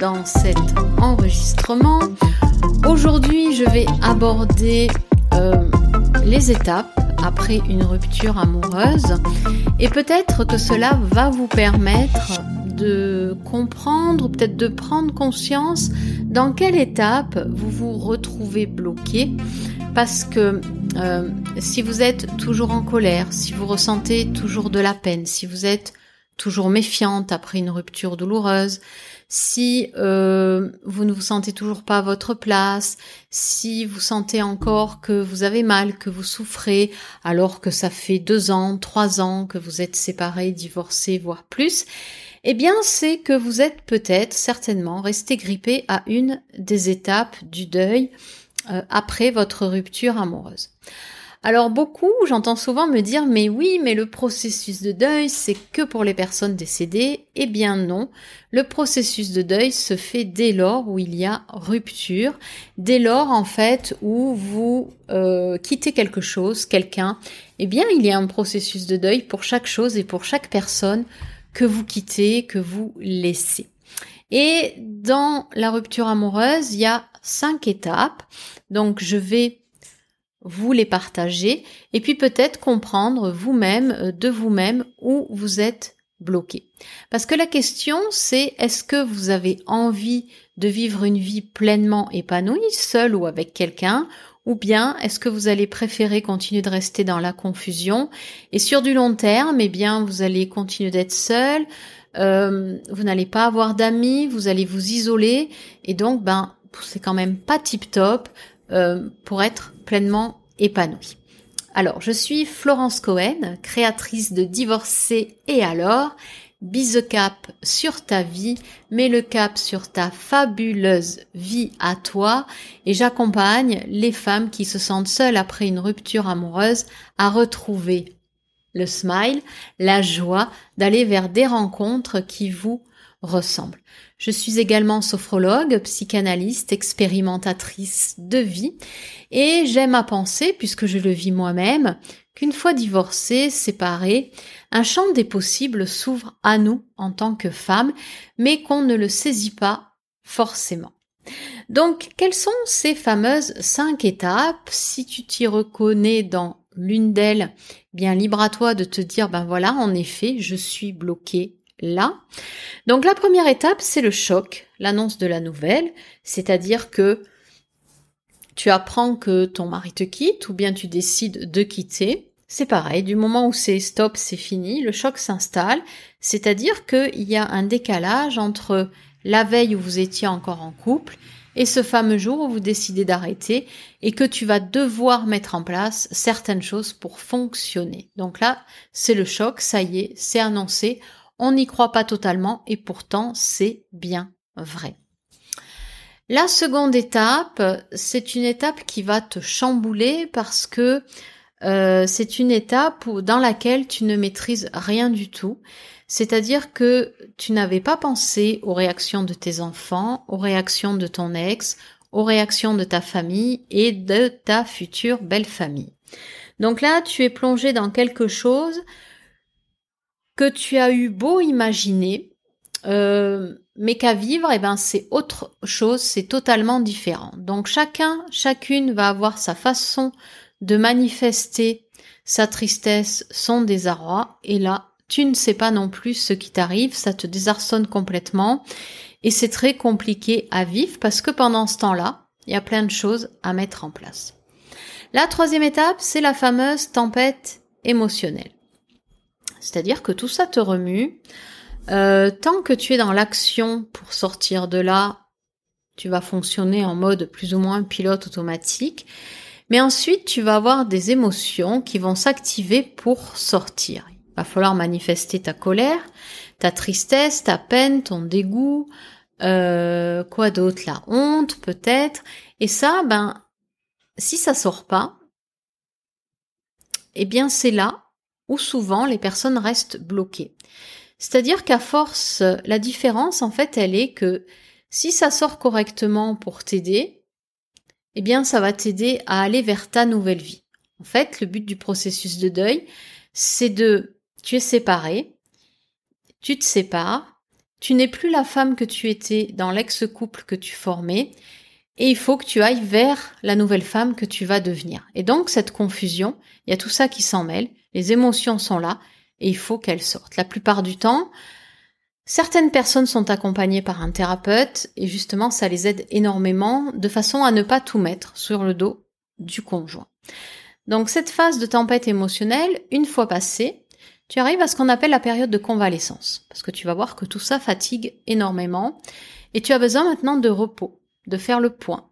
dans cet enregistrement. Aujourd'hui, je vais aborder euh, les étapes après une rupture amoureuse et peut-être que cela va vous permettre de comprendre, peut-être de prendre conscience dans quelle étape vous vous retrouvez bloqué parce que euh, si vous êtes toujours en colère, si vous ressentez toujours de la peine, si vous êtes toujours méfiante après une rupture douloureuse, si euh, vous ne vous sentez toujours pas à votre place, si vous sentez encore que vous avez mal, que vous souffrez, alors que ça fait deux ans, trois ans que vous êtes séparés, divorcés, voire plus, eh bien c'est que vous êtes peut-être certainement resté grippé à une des étapes du deuil euh, après votre rupture amoureuse. Alors beaucoup, j'entends souvent me dire mais oui, mais le processus de deuil, c'est que pour les personnes décédées. Eh bien non, le processus de deuil se fait dès lors où il y a rupture, dès lors en fait où vous euh, quittez quelque chose, quelqu'un. Eh bien il y a un processus de deuil pour chaque chose et pour chaque personne que vous quittez, que vous laissez. Et dans la rupture amoureuse, il y a cinq étapes. Donc je vais vous les partager et puis peut-être comprendre vous-même, euh, de vous-même, où vous êtes bloqué. Parce que la question c'est est-ce que vous avez envie de vivre une vie pleinement épanouie, seul ou avec quelqu'un, ou bien est-ce que vous allez préférer continuer de rester dans la confusion et sur du long terme, eh bien vous allez continuer d'être seul, euh, vous n'allez pas avoir d'amis, vous allez vous isoler et donc ben c'est quand même pas tip top euh, pour être pleinement épanoui. Alors, je suis Florence Cohen, créatrice de Divorcer et alors. Bise cap sur ta vie, mets le cap sur ta fabuleuse vie à toi et j'accompagne les femmes qui se sentent seules après une rupture amoureuse à retrouver le smile, la joie d'aller vers des rencontres qui vous ressemblent. Je suis également sophrologue, psychanalyste, expérimentatrice de vie et j'aime à penser, puisque je le vis moi-même, qu'une fois divorcée, séparée, un champ des possibles s'ouvre à nous en tant que femmes, mais qu'on ne le saisit pas forcément. Donc, quelles sont ces fameuses cinq étapes? Si tu t'y reconnais dans l'une d'elles, bien libre à toi de te dire, ben voilà, en effet, je suis bloquée là. Donc la première étape, c'est le choc, l'annonce de la nouvelle, c'est-à-dire que tu apprends que ton mari te quitte ou bien tu décides de quitter. C'est pareil, du moment où c'est stop, c'est fini, le choc s'installe, c'est-à-dire qu'il y a un décalage entre la veille où vous étiez encore en couple et ce fameux jour où vous décidez d'arrêter et que tu vas devoir mettre en place certaines choses pour fonctionner. Donc là, c'est le choc, ça y est, c'est annoncé, on n'y croit pas totalement et pourtant c'est bien vrai. La seconde étape, c'est une étape qui va te chambouler parce que euh, c'est une étape dans laquelle tu ne maîtrises rien du tout. C'est-à-dire que tu n'avais pas pensé aux réactions de tes enfants, aux réactions de ton ex, aux réactions de ta famille et de ta future belle famille. Donc là, tu es plongé dans quelque chose que tu as eu beau imaginer, euh, mais qu'à vivre, eh ben c'est autre chose, c'est totalement différent. Donc chacun, chacune va avoir sa façon de manifester sa tristesse, son désarroi, et là, tu ne sais pas non plus ce qui t'arrive, ça te désarçonne complètement, et c'est très compliqué à vivre parce que pendant ce temps-là, il y a plein de choses à mettre en place. La troisième étape, c'est la fameuse tempête émotionnelle. C'est-à-dire que tout ça te remue. Euh, tant que tu es dans l'action pour sortir de là, tu vas fonctionner en mode plus ou moins pilote automatique. Mais ensuite, tu vas avoir des émotions qui vont s'activer pour sortir. Il va falloir manifester ta colère, ta tristesse, ta peine, ton dégoût, euh, quoi d'autre, la honte peut-être. Et ça, ben, si ça sort pas, eh bien c'est là souvent les personnes restent bloquées. C'est-à-dire qu'à force, la différence, en fait, elle est que si ça sort correctement pour t'aider, eh bien, ça va t'aider à aller vers ta nouvelle vie. En fait, le but du processus de deuil, c'est de, tu es séparé, tu te sépares, tu n'es plus la femme que tu étais dans l'ex-couple que tu formais et il faut que tu ailles vers la nouvelle femme que tu vas devenir. Et donc cette confusion, il y a tout ça qui s'en mêle, les émotions sont là et il faut qu'elles sortent. La plupart du temps, certaines personnes sont accompagnées par un thérapeute et justement ça les aide énormément de façon à ne pas tout mettre sur le dos du conjoint. Donc cette phase de tempête émotionnelle, une fois passée, tu arrives à ce qu'on appelle la période de convalescence, parce que tu vas voir que tout ça fatigue énormément, et tu as besoin maintenant de repos, de faire le point,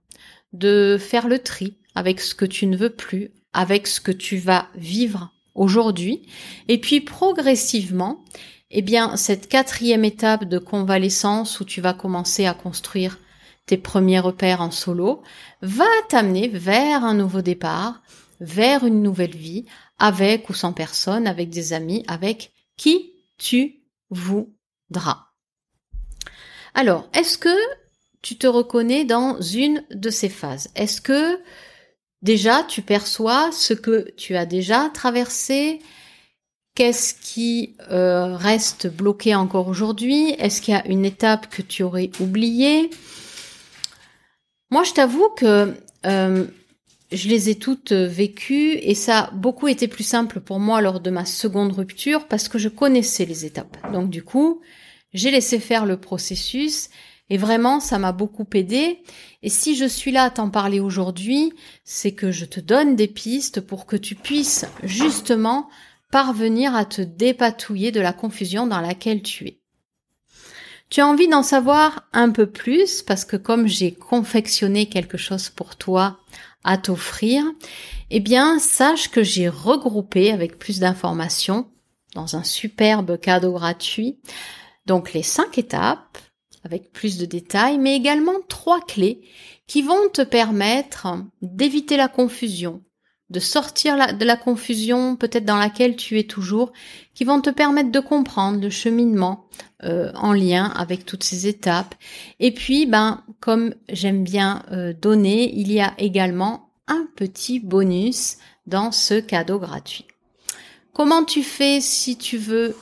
de faire le tri avec ce que tu ne veux plus, avec ce que tu vas vivre aujourd'hui, et puis progressivement, eh bien, cette quatrième étape de convalescence où tu vas commencer à construire tes premiers repères en solo, va t'amener vers un nouveau départ, vers une nouvelle vie, avec ou sans personne, avec des amis, avec qui tu voudras. Alors, est-ce que tu te reconnais dans une de ces phases. Est-ce que déjà tu perçois ce que tu as déjà traversé? Qu'est-ce qui euh, reste bloqué encore aujourd'hui? Est-ce qu'il y a une étape que tu aurais oubliée? Moi, je t'avoue que euh, je les ai toutes euh, vécues et ça a beaucoup été plus simple pour moi lors de ma seconde rupture parce que je connaissais les étapes. Donc du coup, j'ai laissé faire le processus et vraiment ça m'a beaucoup aidé. Et si je suis là à t'en parler aujourd'hui, c'est que je te donne des pistes pour que tu puisses justement parvenir à te dépatouiller de la confusion dans laquelle tu es. Tu as envie d'en savoir un peu plus parce que comme j'ai confectionné quelque chose pour toi à t'offrir, eh bien, sache que j'ai regroupé avec plus d'informations dans un superbe cadeau gratuit. Donc, les cinq étapes avec plus de détails, mais également trois clés qui vont te permettre d'éviter la confusion, de sortir de la confusion peut-être dans laquelle tu es toujours, qui vont te permettre de comprendre le cheminement euh, en lien avec toutes ces étapes. Et puis, ben, comme j'aime bien euh, donner, il y a également un petit bonus dans ce cadeau gratuit. Comment tu fais si tu veux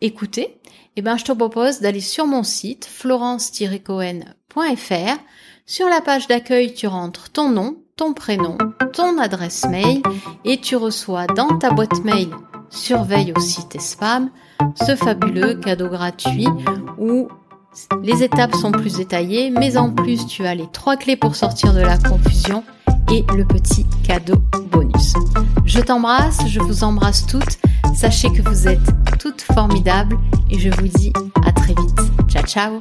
écouter Eh ben, je te propose d'aller sur mon site florence-cohen.fr. Sur la page d'accueil, tu rentres ton nom, ton prénom, ton adresse mail et tu reçois dans ta boîte mail surveille aussi tes spams ce fabuleux cadeau gratuit où les étapes sont plus détaillées mais en plus tu as les trois clés pour sortir de la confusion et le petit cadeau bonus. Je t'embrasse, je vous embrasse toutes. Sachez que vous êtes toutes formidables et je vous dis à très vite. Ciao ciao